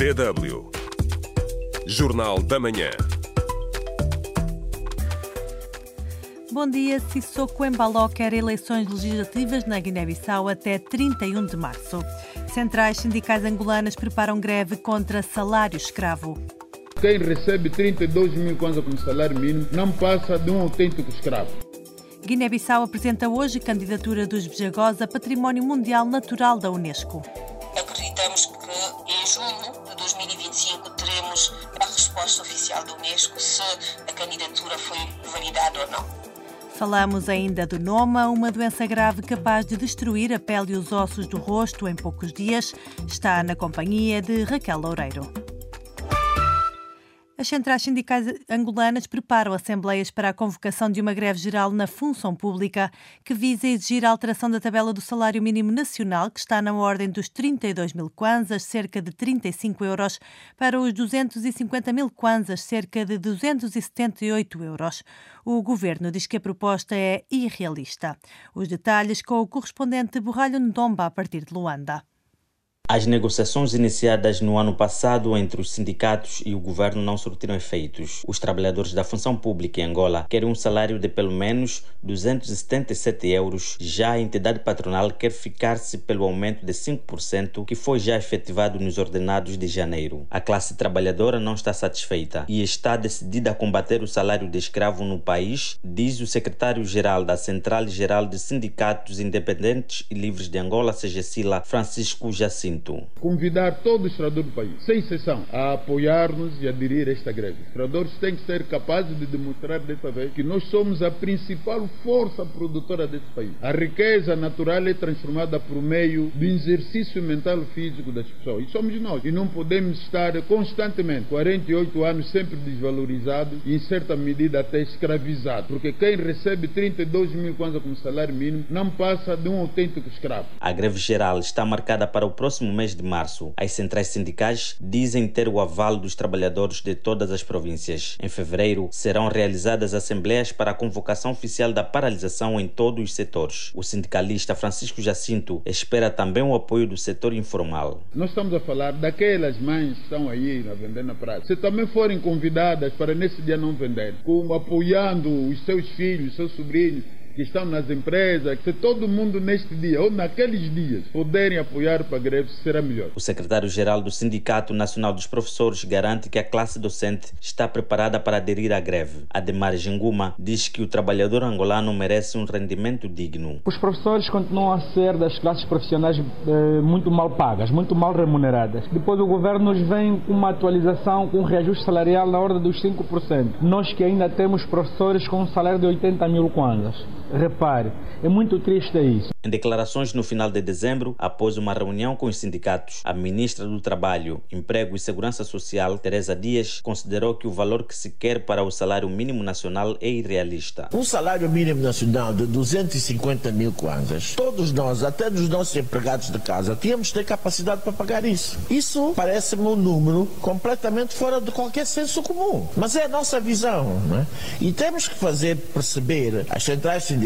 DW. Jornal da Manhã. Bom dia. Sissoko Embaló quer eleições legislativas na Guiné-Bissau até 31 de março. Centrais sindicais angolanas preparam greve contra salário escravo. Quem recebe 32 mil kwanza como salário mínimo não passa de um autêntico escravo. Guiné-Bissau apresenta hoje candidatura dos Bejagosa Património Mundial Natural da Unesco. Acreditamos que em junho oficial da Unesco se a candidatura foi validada ou não. Falamos ainda do Noma, uma doença grave capaz de destruir a pele e os ossos do rosto em poucos dias. Está na companhia de Raquel Loureiro. As centrais sindicais angolanas preparam assembleias para a convocação de uma greve geral na função pública que visa exigir a alteração da tabela do salário mínimo nacional, que está na ordem dos 32 mil kwanzas, cerca de 35 euros, para os 250 mil kwanzas, cerca de 278 euros. O governo diz que a proposta é irrealista. Os detalhes com o correspondente Borralho Ndomba a partir de Luanda. As negociações iniciadas no ano passado entre os sindicatos e o governo não surtiram efeitos. Os trabalhadores da função pública em Angola querem um salário de pelo menos 277 euros. Já a entidade patronal quer ficar-se pelo aumento de 5% que foi já efetivado nos ordenados de janeiro. A classe trabalhadora não está satisfeita e está decidida a combater o salário de escravo no país, diz o secretário-geral da Central Geral de Sindicatos Independentes e Livres de Angola, CGCILA, Francisco Jacinto. Convidar todos os trabalhadores do país, sem exceção, a apoiar-nos e aderir a esta greve. Os têm que ser capazes de demonstrar desta vez que nós somos a principal força produtora desse país. A riqueza natural é transformada por meio do exercício mental e físico das pessoas. E somos nós. E não podemos estar constantemente, 48 anos, sempre desvalorizados e, em certa medida, até escravizados. Porque quem recebe 32 mil kwanza como salário mínimo não passa de um autêntico escravo. A greve geral está marcada para o próximo mês de março. As centrais sindicais dizem ter o aval dos trabalhadores de todas as províncias. Em fevereiro, serão realizadas assembleias para a convocação oficial da paralisação em todos os setores. O sindicalista Francisco Jacinto espera também o apoio do setor informal. Nós estamos a falar daquelas mães que estão aí a vender na praia. Se também forem convidadas para nesse dia não vender, como apoiando os seus filhos, os seus sobrinhos, que estão nas empresas, se todo mundo neste dia ou naqueles dias puderem apoiar para a greve, será melhor. O secretário-geral do Sindicato Nacional dos Professores garante que a classe docente está preparada para aderir à greve. Ademar Ginguma diz que o trabalhador angolano merece um rendimento digno. Os professores continuam a ser das classes profissionais eh, muito mal pagas, muito mal remuneradas. Depois o governo nos vem com uma atualização, com um reajuste salarial na ordem dos 5%. Nós que ainda temos professores com um salário de 80 mil kwanzas. Repare, é muito triste isso. Em declarações no final de dezembro, após uma reunião com os sindicatos, a ministra do Trabalho, Emprego e Segurança Social, Teresa Dias, considerou que o valor que se quer para o salário mínimo nacional é irrealista. Um salário mínimo nacional de 250 mil kwanzas, todos nós, até dos nossos empregados de casa, tínhamos de ter capacidade para pagar isso. Isso parece-me um número completamente fora de qualquer senso comum. Mas é a nossa visão, não é? E temos que fazer perceber às centrais sindicais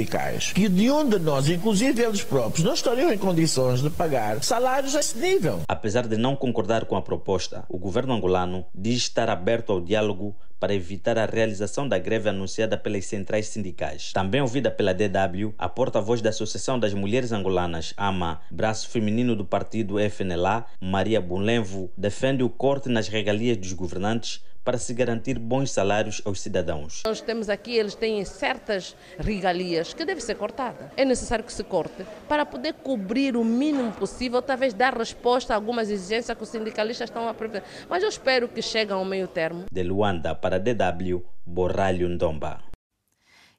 que de um de nós, inclusive eles próprios, não estariam em condições de pagar salários a esse nível. Apesar de não concordar com a proposta, o governo angolano diz estar aberto ao diálogo para evitar a realização da greve anunciada pelas centrais sindicais. Também ouvida pela DW, a porta-voz da Associação das Mulheres Angolanas, AMA, braço feminino do partido FNLA, Maria Bunlenvo, defende o corte nas regalias dos governantes para se garantir bons salários aos cidadãos. Nós temos aqui, eles têm certas regalias que devem ser cortadas. É necessário que se corte para poder cobrir o mínimo possível, talvez dar resposta a algumas exigências que os sindicalistas estão a prever. Mas eu espero que cheguem ao meio termo. De Luanda para DW, Borralho Ndomba.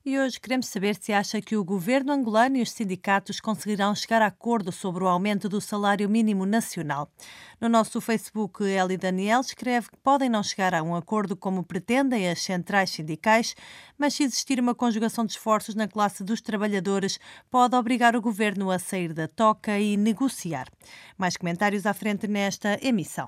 E hoje queremos saber se acha que o governo angolano e os sindicatos conseguirão chegar a acordo sobre o aumento do salário mínimo nacional. No nosso Facebook, Eli Daniel escreve que podem não chegar a um acordo como pretendem as centrais sindicais, mas se existir uma conjugação de esforços na classe dos trabalhadores, pode obrigar o governo a sair da toca e negociar. Mais comentários à frente nesta emissão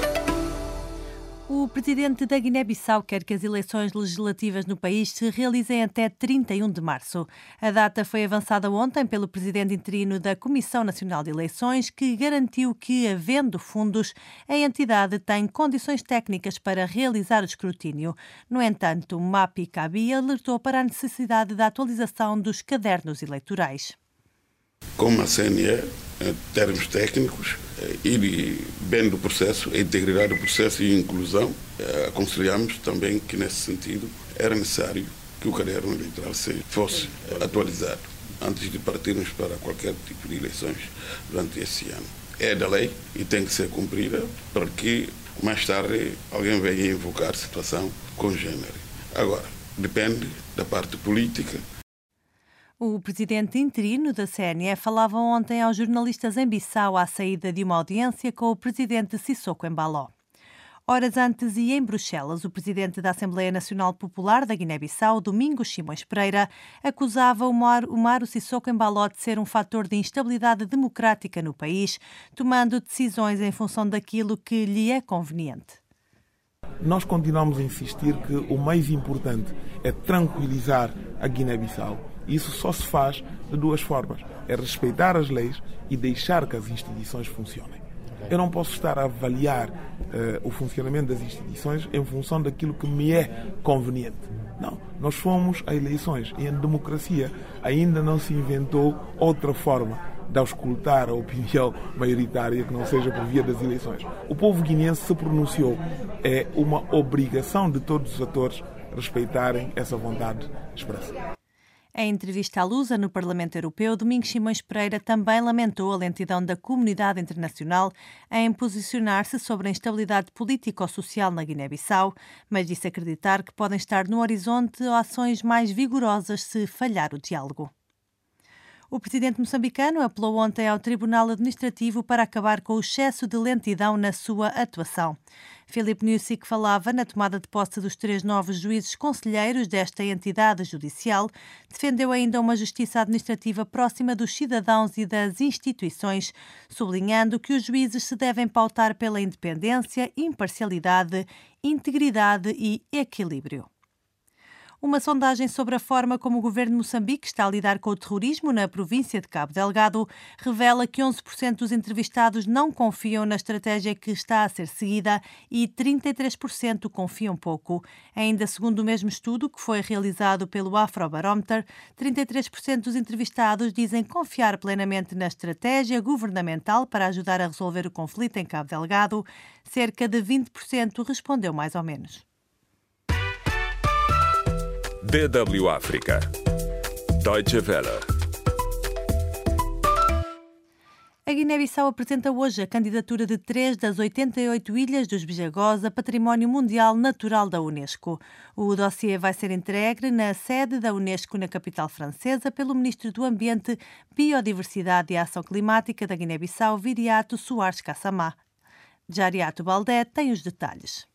O presidente da Guiné-Bissau quer que as eleições legislativas no país se realizem até 31 de março. A data foi avançada ontem pelo presidente interino da Comissão Nacional de Eleições, que garantiu que, havendo fundos, a entidade tem condições técnicas para realizar o escrutínio. No entanto, Mapi Kabi alertou para a necessidade da atualização dos cadernos eleitorais. Como a CNE, em termos técnicos, ir bem do processo, a integridade do processo e a inclusão, eh, aconselhamos também que, nesse sentido, era necessário que o caderno eleitoral fosse atualizado antes de partirmos para qualquer tipo de eleições durante esse ano. É da lei e tem que ser cumprida para que mais tarde alguém venha invocar situação congênere. Agora, depende da parte política o presidente interino da CNE falava ontem aos jornalistas em Bissau à saída de uma audiência com o presidente Sissoko Embaló. Horas antes e em Bruxelas, o presidente da Assembleia Nacional Popular da Guiné-Bissau, Domingos Simões Pereira, acusava o Maro Sissoko Embaló de ser um fator de instabilidade democrática no país, tomando decisões em função daquilo que lhe é conveniente. Nós continuamos a insistir que o mais importante é tranquilizar a Guiné-Bissau isso só se faz de duas formas: é respeitar as leis e deixar que as instituições funcionem. Eu não posso estar a avaliar uh, o funcionamento das instituições em função daquilo que me é conveniente. Não, nós fomos a eleições e em democracia ainda não se inventou outra forma de auscultar a opinião maioritária que não seja por via das eleições. O povo guineense se pronunciou. É uma obrigação de todos os atores respeitarem essa vontade expressa. Em entrevista à Lusa no Parlamento Europeu, Domingos Simões Pereira também lamentou a lentidão da comunidade internacional em posicionar-se sobre a instabilidade político-social na Guiné-Bissau, mas disse acreditar que podem estar no horizonte ações mais vigorosas se falhar o diálogo. O presidente moçambicano apelou ontem ao Tribunal Administrativo para acabar com o excesso de lentidão na sua atuação. Filipe Nusic falava na tomada de posse dos três novos juízes conselheiros desta entidade judicial, defendeu ainda uma justiça administrativa próxima dos cidadãos e das instituições, sublinhando que os juízes se devem pautar pela independência, imparcialidade, integridade e equilíbrio. Uma sondagem sobre a forma como o governo de Moçambique está a lidar com o terrorismo na província de Cabo Delgado revela que 11% dos entrevistados não confiam na estratégia que está a ser seguida e 33% confiam pouco. Ainda segundo o mesmo estudo, que foi realizado pelo Afrobarometer, 33% dos entrevistados dizem confiar plenamente na estratégia governamental para ajudar a resolver o conflito em Cabo Delgado. Cerca de 20% respondeu mais ou menos. DW África. Deutsche Welle. A Guiné-Bissau apresenta hoje a candidatura de três das 88 ilhas dos Bijagós a Património Mundial Natural da Unesco. O dossiê vai ser entregue na sede da Unesco na capital francesa pelo Ministro do Ambiente, Biodiversidade e Ação Climática da Guiné-Bissau, Viriato Soares Kassamá. Jariato Baldé tem os detalhes.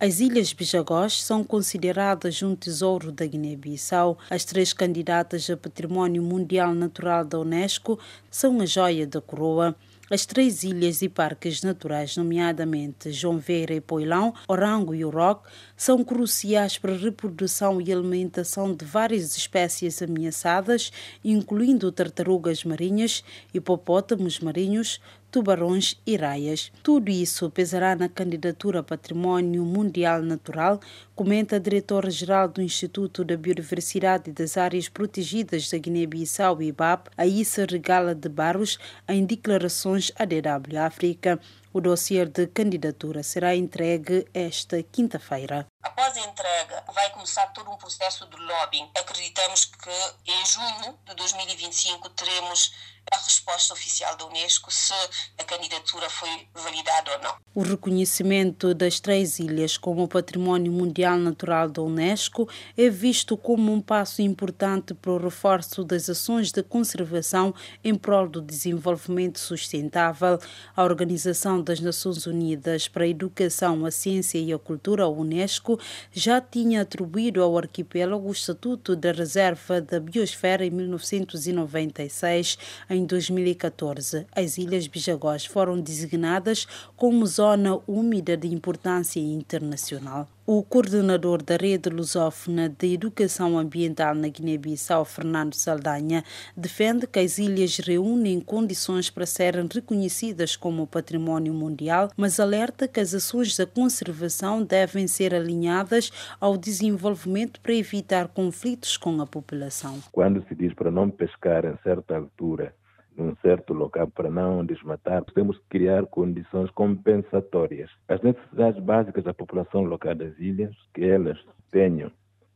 As Ilhas Bijagós são consideradas um tesouro da Guiné-Bissau. As três candidatas a Património Mundial Natural da Unesco são a joia da coroa. As três ilhas e parques naturais, nomeadamente João Veira e Poilão, Orango e Oroc, são cruciais para a reprodução e alimentação de várias espécies ameaçadas, incluindo tartarugas marinhas, hipopótamos marinhos, tubarões e raias. Tudo isso pesará na candidatura a Património Mundial Natural, comenta a diretora-geral do Instituto da Biodiversidade e das Áreas Protegidas da Guiné-Bissau, IBAP, Aissa Regala de Barros, em declarações à DW África. O dossiê de candidatura será entregue esta quinta-feira. Após a entrega, vai começar todo um processo de lobbying. Acreditamos que em junho de 2025 teremos a resposta oficial da Unesco se a candidatura foi validada ou não. O reconhecimento das três ilhas como património mundial natural da Unesco é visto como um passo importante para o reforço das ações de conservação em prol do desenvolvimento sustentável. A Organização das Nações Unidas para a Educação, a Ciência e a Cultura, a Unesco, já tinha atribuído ao arquipélago o estatuto da reserva da biosfera em 1996. Em 2014, as ilhas Bijagós foram designadas como zona úmida de importância internacional. O coordenador da rede lusófona de educação ambiental na Guiné-Bissau, Fernando Saldanha, defende que as ilhas reúnem condições para serem reconhecidas como património mundial, mas alerta que as ações da conservação devem ser alinhadas ao desenvolvimento para evitar conflitos com a população. Quando se diz para não pescar em certa altura num certo local para não desmatar, temos que criar condições compensatórias. As necessidades básicas da população local das ilhas, que elas tenham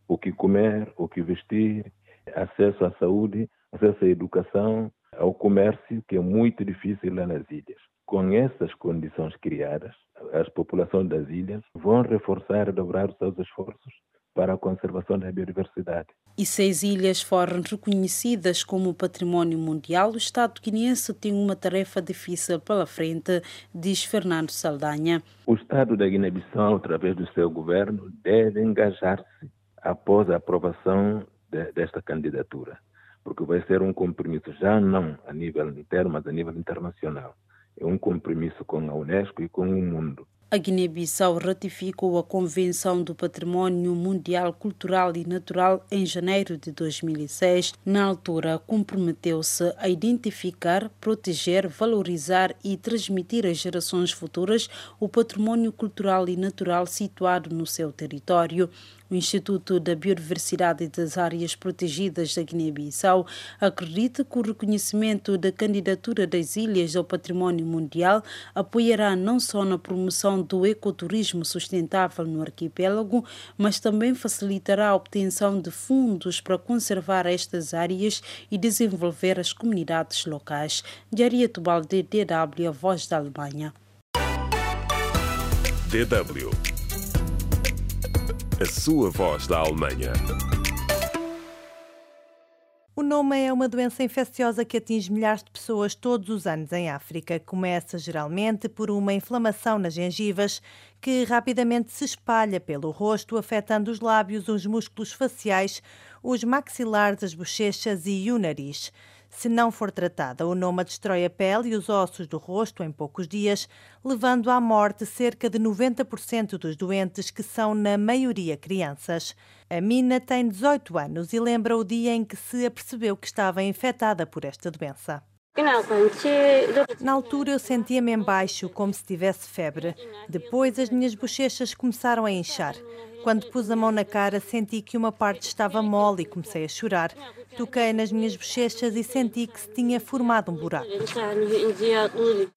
o que comer, o que vestir, acesso à saúde, acesso à educação, ao comércio, que é muito difícil lá nas ilhas. Com essas condições criadas, as populações das ilhas vão reforçar e dobrar os seus esforços para a conservação da biodiversidade. E seis ilhas foram reconhecidas como património mundial, o Estado guineense tem uma tarefa difícil pela frente, diz Fernando Saldanha. O Estado da Guiné-Bissau, através do seu governo, deve engajar-se após a aprovação de, desta candidatura, porque vai ser um compromisso já não a nível interno, mas a nível internacional. É um compromisso com a Unesco e com o mundo a Guiné-Bissau ratificou a Convenção do Património Mundial Cultural e Natural em janeiro de 2006. Na altura, comprometeu-se a identificar, proteger, valorizar e transmitir às gerações futuras o património cultural e natural situado no seu território. O Instituto da Biodiversidade e das Áreas Protegidas da Guiné-Bissau acredita que o reconhecimento da candidatura das ilhas ao património mundial apoiará não só na promoção do ecoturismo sustentável no arquipélago, mas também facilitará a obtenção de fundos para conservar estas áreas e desenvolver as comunidades locais. Diaria Tubalde, DW, a voz da Alemanha. DW a sua voz da Alemanha. O nome é uma doença infecciosa que atinge milhares de pessoas todos os anos em África. Começa geralmente por uma inflamação nas gengivas que rapidamente se espalha pelo rosto, afetando os lábios, os músculos faciais, os maxilares, as bochechas e o nariz. Se não for tratada, o noma destrói a pele e os ossos do rosto em poucos dias, levando à morte cerca de 90% dos doentes, que são, na maioria, crianças. A Mina tem 18 anos e lembra o dia em que se apercebeu que estava infectada por esta doença. Na altura eu sentia-me embaixo, como se tivesse febre. Depois as minhas bochechas começaram a inchar. Quando pus a mão na cara, senti que uma parte estava mole e comecei a chorar. Toquei nas minhas bochechas e senti que se tinha formado um buraco.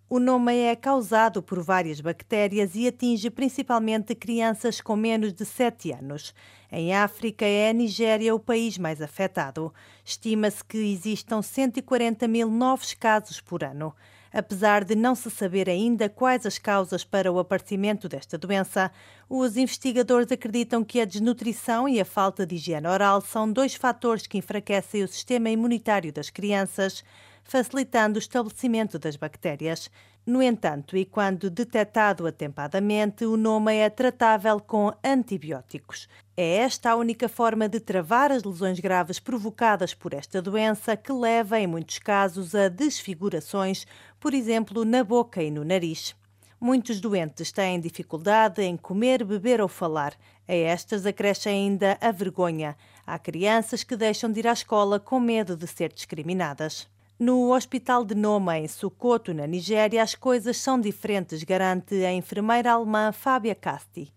O nome é causado por várias bactérias e atinge principalmente crianças com menos de 7 anos. Em África, é a Nigéria o país mais afetado. Estima-se que existam 140 mil novos casos por ano. Apesar de não se saber ainda quais as causas para o aparecimento desta doença, os investigadores acreditam que a desnutrição e a falta de higiene oral são dois fatores que enfraquecem o sistema imunitário das crianças, facilitando o estabelecimento das bactérias. No entanto, e quando detectado atempadamente, o nome é tratável com antibióticos. É esta a única forma de travar as lesões graves provocadas por esta doença, que leva, em muitos casos, a desfigurações, por exemplo, na boca e no nariz. Muitos doentes têm dificuldade em comer, beber ou falar. A estas acresce ainda a vergonha. Há crianças que deixam de ir à escola com medo de ser discriminadas. No Hospital de Noma, em Sokoto, na Nigéria, as coisas são diferentes, garante a enfermeira alemã Fábia Casti.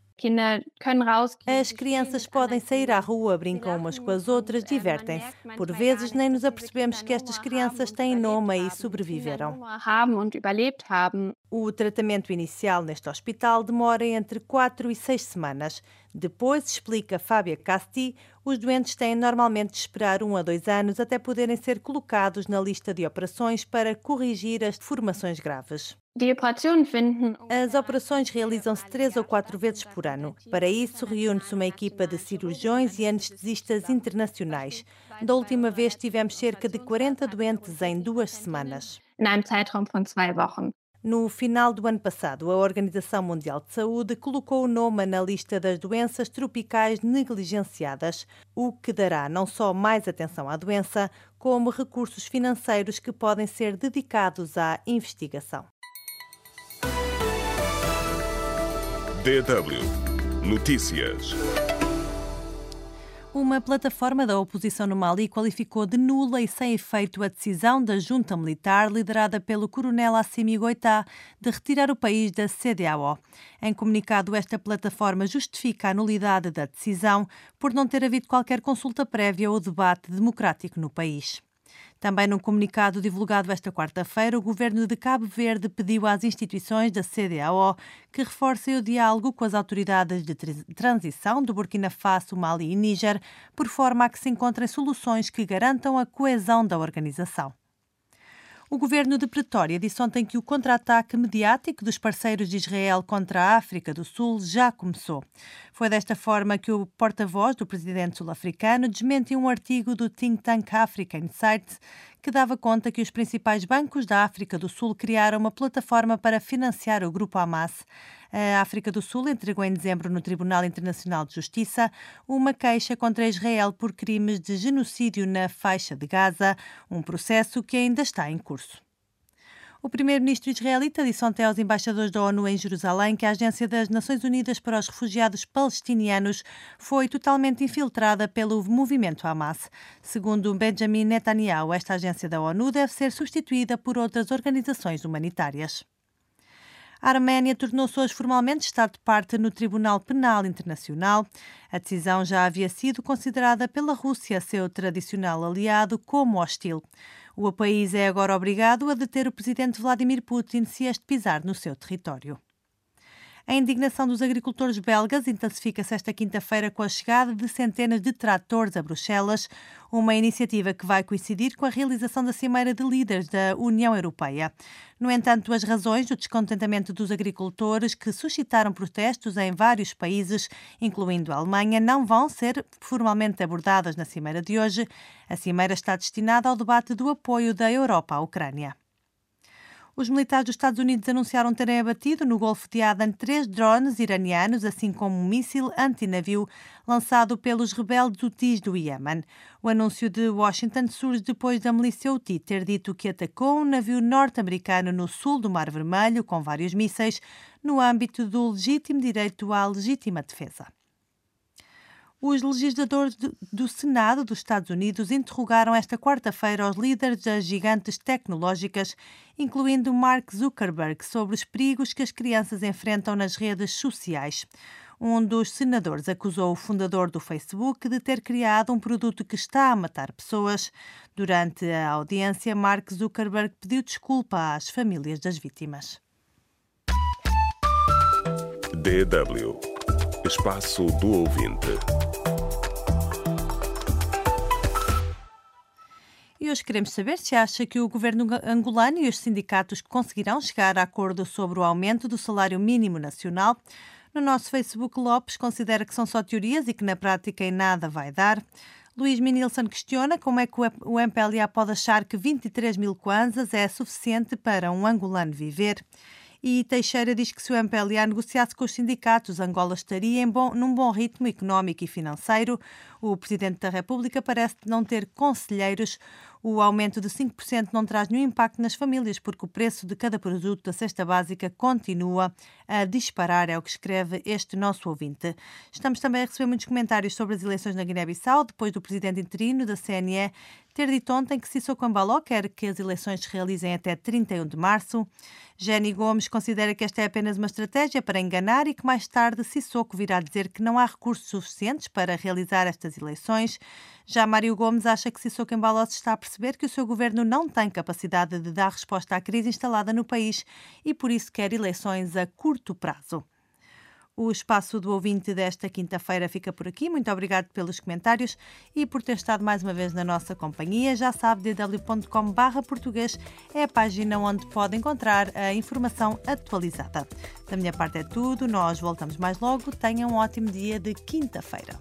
As crianças podem sair à rua, brincam umas com as outras, divertem-se. Por vezes nem nos apercebemos que estas crianças têm nome e sobreviveram. O tratamento inicial neste hospital demora entre 4 e 6 semanas. Depois, explica Fábia Casti, os doentes têm normalmente de esperar um a dois anos até poderem ser colocados na lista de operações para corrigir as deformações graves. As operações realizam-se três ou quatro vezes por ano. Para isso, reúne-se uma equipa de cirurgiões e anestesistas internacionais. Da última vez, tivemos cerca de 40 doentes em duas semanas. No final do ano passado, a Organização Mundial de Saúde colocou o nome na lista das doenças tropicais negligenciadas, o que dará não só mais atenção à doença, como recursos financeiros que podem ser dedicados à investigação. DW Notícias. Uma plataforma da oposição no Mali qualificou de nula e sem efeito a decisão da junta militar liderada pelo coronel Assimi Goïta de retirar o país da CDAO. Em comunicado, esta plataforma justifica a nulidade da decisão por não ter havido qualquer consulta prévia ou debate democrático no país. Também num comunicado divulgado esta quarta-feira, o governo de Cabo Verde pediu às instituições da CDAO que reforcem o diálogo com as autoridades de transição do Burkina Faso, Mali e Níger, por forma a que se encontrem soluções que garantam a coesão da organização. O governo de Pretória disse ontem que o contra-ataque mediático dos parceiros de Israel contra a África do Sul já começou. Foi desta forma que o porta-voz do presidente sul-africano desmentiu um artigo do think tank Africa Insights que dava conta que os principais bancos da África do Sul criaram uma plataforma para financiar o grupo Hamas. A África do Sul entregou em dezembro no Tribunal Internacional de Justiça uma queixa contra Israel por crimes de genocídio na faixa de Gaza, um processo que ainda está em curso. O primeiro-ministro israelita disse ontem aos embaixadores da ONU em Jerusalém que a Agência das Nações Unidas para os Refugiados Palestinianos foi totalmente infiltrada pelo movimento Hamas. Segundo Benjamin Netanyahu, esta agência da ONU deve ser substituída por outras organizações humanitárias. A Arménia tornou-se hoje formalmente Estado de parte no Tribunal Penal Internacional. A decisão já havia sido considerada pela Rússia, seu tradicional aliado, como hostil. O país é agora obrigado a deter o presidente Vladimir Putin se este pisar no seu território. A indignação dos agricultores belgas intensifica-se esta quinta-feira com a chegada de centenas de tratores a Bruxelas, uma iniciativa que vai coincidir com a realização da Cimeira de Líderes da União Europeia. No entanto, as razões do descontentamento dos agricultores que suscitaram protestos em vários países, incluindo a Alemanha, não vão ser formalmente abordadas na Cimeira de hoje. A Cimeira está destinada ao debate do apoio da Europa à Ucrânia. Os militares dos Estados Unidos anunciaram terem abatido no Golfo de Aden três drones iranianos, assim como um míssil antinavio lançado pelos rebeldes Houthis do Iêmen. O anúncio de Washington surge depois da milícia Houthi ter dito que atacou um navio norte-americano no sul do Mar Vermelho com vários mísseis, no âmbito do legítimo direito à legítima defesa. Os legisladores do Senado dos Estados Unidos interrogaram esta quarta-feira os líderes das gigantes tecnológicas, incluindo Mark Zuckerberg, sobre os perigos que as crianças enfrentam nas redes sociais. Um dos senadores acusou o fundador do Facebook de ter criado um produto que está a matar pessoas. Durante a audiência, Mark Zuckerberg pediu desculpa às famílias das vítimas. DW Espaço do Ouvinte. E hoje queremos saber se acha que o governo angolano e os sindicatos conseguirão chegar a acordo sobre o aumento do salário mínimo nacional. No nosso Facebook, Lopes considera que são só teorias e que na prática em nada vai dar. Luís Minilson questiona como é que o MPLA pode achar que 23 mil kwanzas é suficiente para um angolano viver. E Teixeira diz que se o MPLA negociasse com os sindicatos, Angola estaria em bom, num bom ritmo económico e financeiro. O Presidente da República parece não ter conselheiros. O aumento de 5% não traz nenhum impacto nas famílias, porque o preço de cada produto da cesta básica continua a disparar, é o que escreve este nosso ouvinte. Estamos também a receber muitos comentários sobre as eleições na Guiné-Bissau, depois do presidente interino da CNE ter dito ontem que Sissoko Embaló quer que as eleições se realizem até 31 de março. Jenny Gomes considera que esta é apenas uma estratégia para enganar e que mais tarde Sissoko virá dizer que não há recursos suficientes para realizar estas eleições. Já Mário Gomes acha que Sissoko Embaló está a perceber que o seu governo não tem capacidade de dar resposta à crise instalada no país e por isso quer eleições a curto prazo. O espaço do ouvinte desta quinta-feira fica por aqui. Muito obrigado pelos comentários e por ter estado mais uma vez na nossa companhia. Já sabe, dw.com.br português é a página onde pode encontrar a informação atualizada. Da minha parte é tudo. Nós voltamos mais logo. Tenha um ótimo dia de quinta-feira.